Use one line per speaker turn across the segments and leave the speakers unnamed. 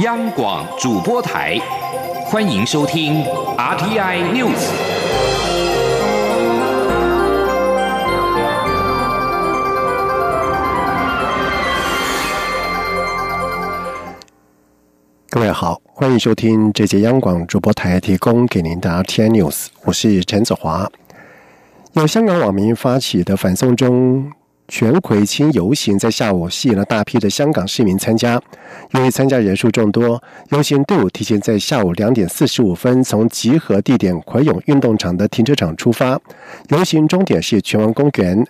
央广主播台，欢迎收听 RTI News。
各位好，欢迎收听这节央广主播台提供给您的 RTI News，我是陈子华。由香港网民发起的反送中。全葵青游行在下午吸引了大批的香港市民参加，由于参加人数众多，游行队伍提前在下午两点四十五分从集合地点葵涌运动场的停车场出发，游行终点是荃湾公园。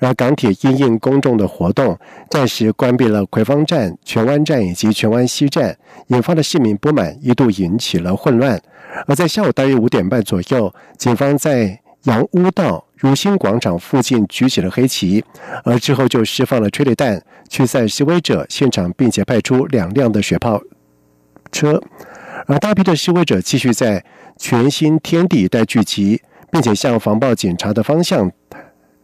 而港铁因应公众的活动，暂时关闭了葵芳站、荃湾站以及荃湾西站，引发的市民不满一度引起了混乱。而在下午大约五点半左右，警方在洋屋道。如新广场附近举起了黑旗，而之后就释放了催泪弹驱散示威者现场，并且派出两辆的雪炮车，而大批的示威者继续在全新天地一带聚集，并且向防暴警察的方向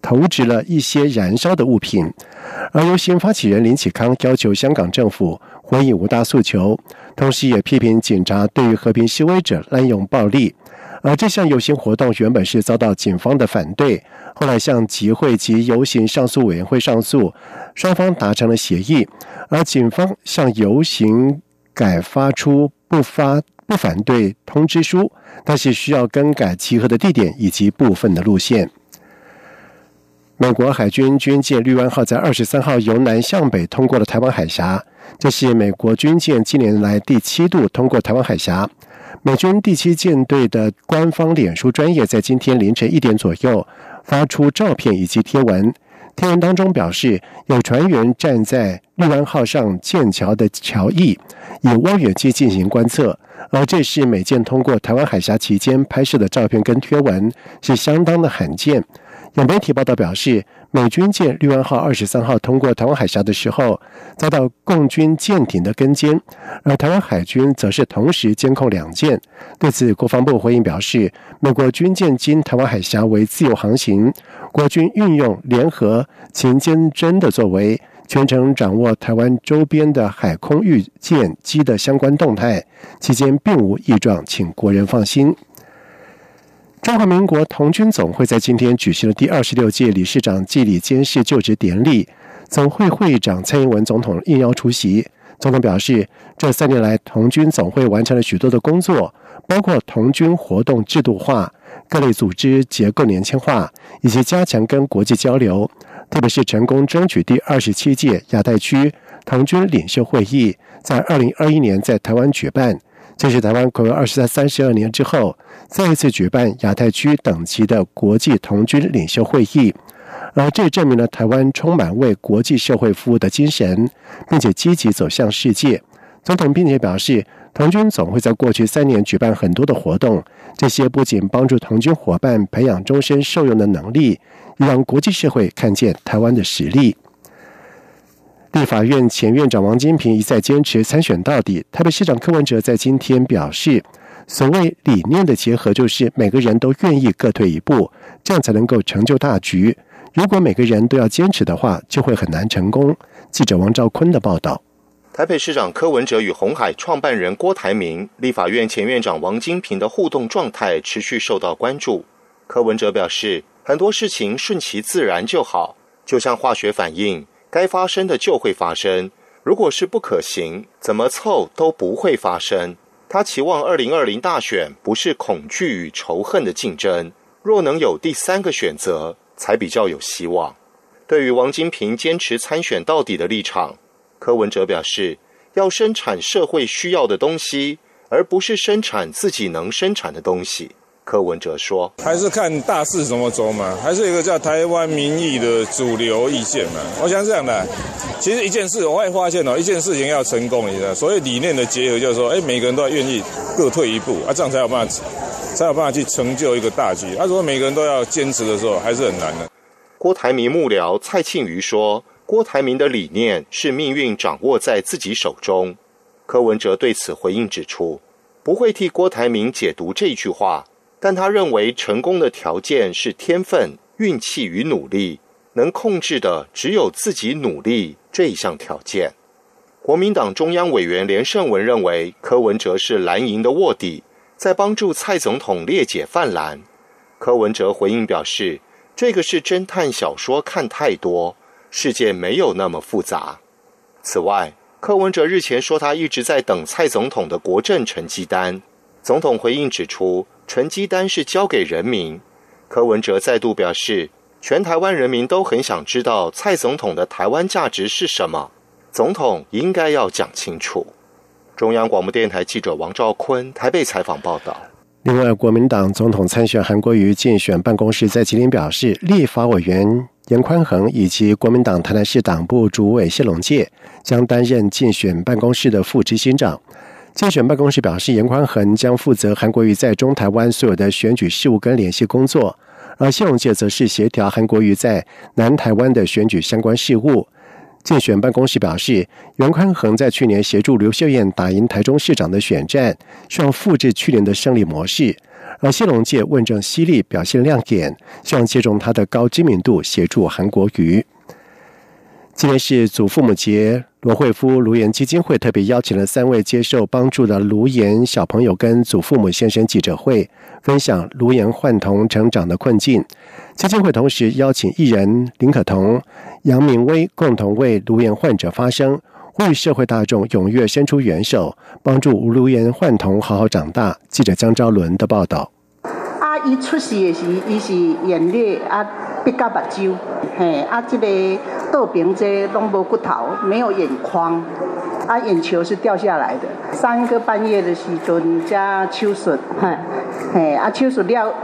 投掷了一些燃烧的物品。而游行发起人林启康要求香港政府回应五大诉求，同时也批评警察对于和平示威者滥用暴力。而这项游行活动原本是遭到警方的反对，后来向集会及游行上诉委员会上诉，双方达成了协议。而警方向游行改发出不发不反对通知书，但是需要更改集合的地点以及部分的路线。美国海军军舰“绿湾号”在二十三号由南向北通过了台湾海峡，这是美国军舰近年来第七度通过台湾海峡。美军第七舰队的官方脸书专业在今天凌晨一点左右发出照片以及贴文，贴文当中表示有船员站在绿湾号上剑桥的桥翼，以望远镜进行观测，而这是美舰通过台湾海峡期间拍摄的照片跟贴文，是相当的罕见。有媒体报道表示，美军舰“绿湾号”二十三号通过台湾海峡的时候，遭到共军舰艇的跟监，而台湾海军则是同时监控两舰。对此，国防部回应表示，美国军舰经台湾海峡为自由航行，国军运用联合勤监侦的作为，全程掌握台湾周边的海空域舰机的相关动态，期间并无异状，请国人放心。中华民国童军总会在今天举行了第二十六届理事长暨理监事就职典礼，总会会长蔡英文总统应邀出席。总统表示，这三年来童军总会完成了许多的工作，包括童军活动制度化、各类组织结构年轻化，以及加强跟国际交流，特别是成功争取第二十七届亚太区童军领袖会议在二零二一年在台湾举办。这是台湾暌违二十三十二年之后，再一次举办亚太区等级的国际童军领袖会议，而这也证明了台湾充满为国际社会服务的精神，并且积极走向世界。总统并且表示，童军总会在过去三年举办很多的活动，这些不仅帮助童军伙伴培养终身受用的能力，让国际社会看见台湾的实力。立法院前院长王金平一再坚持参选到底。台北市长柯文哲在今天表示，所谓理念的结合，就是每个人都愿意各退一步，这样才能够成就大局。如果每个人都要坚持的话，就会很难成功。记者王兆坤的报道。
台北市长柯文哲与红海创办人郭台铭、立法院前院长王金平的互动状态持续受到关注。柯文哲表示，很多事情顺其自然就好，就像化学反应。该发生的就会发生，如果是不可行，怎么凑都不会发生。他期望二零二零大选不是恐惧与仇恨的竞争，若能有第三个选择，才比较有希望。对于王金平坚持参选到底的立场，柯文哲表示，要生产社会需要的东西，而不是生产自己能生产的东西。柯文哲说：“
还是看大势怎么走嘛，还是一个叫台湾民意的主流意见嘛。我想这样的，其实一件事我会发现哦，一件事情要成功，你知道，所谓理念的结合，就是说，哎，每个人都要愿意各退一步啊，这样才有办法，才有办法去成就一个大局。啊，如果每个人都要坚持的时候，还是很难的。”
郭台铭幕僚蔡庆瑜说：“郭台铭的理念是命运掌握在自己手中。”柯文哲对此回应指出：“不会替郭台铭解读这句话。”但他认为成功的条件是天分、运气与努力，能控制的只有自己努力这一项条件。国民党中央委员连胜文认为柯文哲是蓝营的卧底，在帮助蔡总统列解泛蓝。柯文哲回应表示：“这个是侦探小说看太多，世界没有那么复杂。”此外，柯文哲日前说他一直在等蔡总统的国政成绩单。总统回应指出，成绩单是交给人民。柯文哲再度表示，全台湾人民都很想知道蔡总统的台湾价值是什么。总统应该要讲清楚。中央广播电台记者王兆坤台北采访报道。
另外，国民党总统参选韩国瑜竞选办公室在吉林表示，立法委员严宽恒以及国民党台南市党部主委谢龙介将担任竞选办公室的副执行长。竞选办公室表示，严宽恒将负责韩国瑜在中台湾所有的选举事务跟联系工作，而谢龙介则是协调韩国瑜在南台湾的选举相关事务。竞选办公室表示，袁宽恒在去年协助刘秀燕打赢台中市长的选战，希望复制去年的胜利模式。而谢龙介问政犀利，表现亮眼，希望借重他的高知名度协助韩国瑜。今天是祖父母节，罗惠夫卢岩基金会特别邀请了三位接受帮助的卢岩小朋友跟祖父母现身记者会，分享卢岩患童成长的困境。基金会同时邀请艺人林可彤、杨明威共同为卢岩患者发声，呼吁社会大众踊跃伸出援手，帮助卢岩患童好好长大。记者江昭伦的报道。
啊，伊出事的时，伊是眼裂啊，闭到目睭，嘿，啊，这个豆饼这拢无骨头，没有眼眶，啊，眼球是掉下来的。三个半夜的时阵加手术，嘿，嘿，啊，手术了，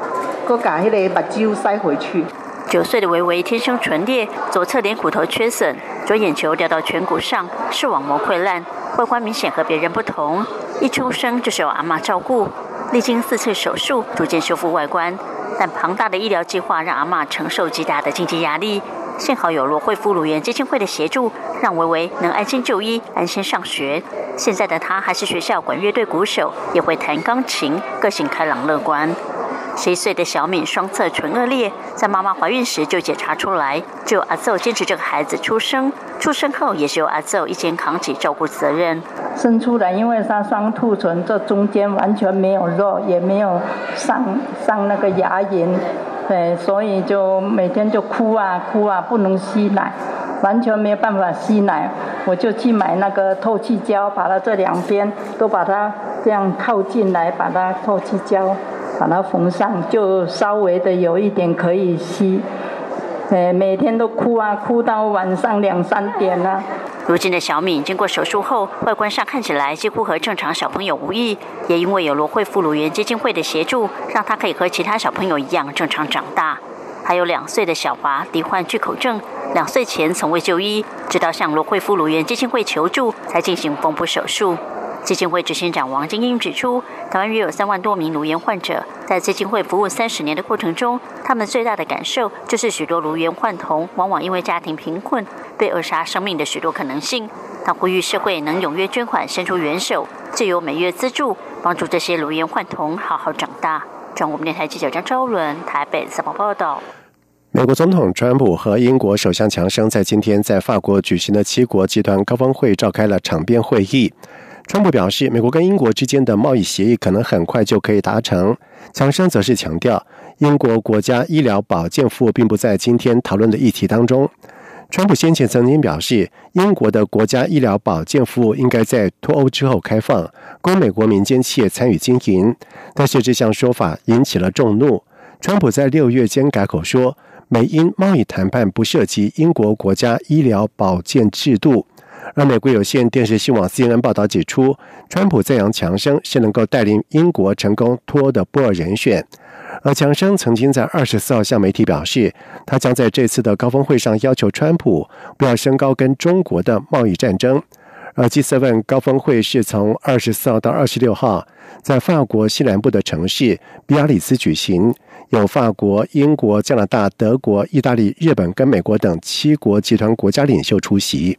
搁把迄个目睭塞回去。
九岁的维维天生唇裂，左侧脸骨头缺损，左眼球掉到颧骨上，视网膜溃烂，外观明显和别人不同。一出生就是由阿妈照顾。历经四次手术，逐渐修复外观，但庞大的医疗计划让阿妈承受极大的经济压力。幸好有罗惠夫鲁园基金会的协助，让维维能安心就医、安心上学。现在的他还是学校管乐队鼓手，也会弹钢琴，个性开朗乐观。十一岁的小敏双侧唇腭裂，在妈妈怀孕时就检查出来，只有阿奏坚持这个孩子出生，出生后也是由阿奏一肩扛起照顾责任。
生出来，因为他双兔唇这中间完全没有肉，也没有上上那个牙龈，对，所以就每天就哭啊哭啊，不能吸奶，完全没有办法吸奶，我就去买那个透气胶，把它这两边都把它这样靠进来，把它透气胶。把它缝上，就稍微的有一点可以吸。呃，每天都哭啊，哭到晚上两三点了。
如今的小敏经过手术后，外观上看起来几乎和正常小朋友无异，也因为有罗惠妇乳源基金会的协助，让她可以和其他小朋友一样正常长大。还有两岁的小华罹患巨口症，两岁前从未就医，直到向罗惠妇乳源基金会求助，才进行缝补手术。基金会执行长王晶英指出，台湾约有三万多名颅炎患者，在基金会服务三十年的过程中，他们最大的感受就是许多颅炎患童往往因为家庭贫困，被扼杀生命的许多可能性。他呼吁社会能踊跃捐款，伸出援手，借由每月资助，帮助这些颅炎患童好好长大。中国电台记者张昭伦台北采访报道。
美国总统川普和英国首相强生在今天在法国举行的七国集团高峰会召开了场边会议。川普表示，美国跟英国之间的贸易协议可能很快就可以达成。强生则是强调，英国国家医疗保健服务并不在今天讨论的议题当中。川普先前曾经表示，英国的国家医疗保健服务应该在脱欧之后开放，供美国民间企业参与经营。但是这项说法引起了众怒。川普在六月间改口说，美英贸易谈判不涉及英国国家医疗保健制度。而美国有线电视新闻网 CNN 报道指出，川普赞扬强生是能够带领英国成功脱欧的不二人选。而强生曾经在二十四号向媒体表示，他将在这次的高峰会上要求川普不要升高跟中国的贸易战争。而 G7 高峰会是从二十四号到二十六号在法国西南部的城市比亚里斯举行，有法国、英国、加拿大、德国、意大利、日本跟美国等七国集团国家领袖出席。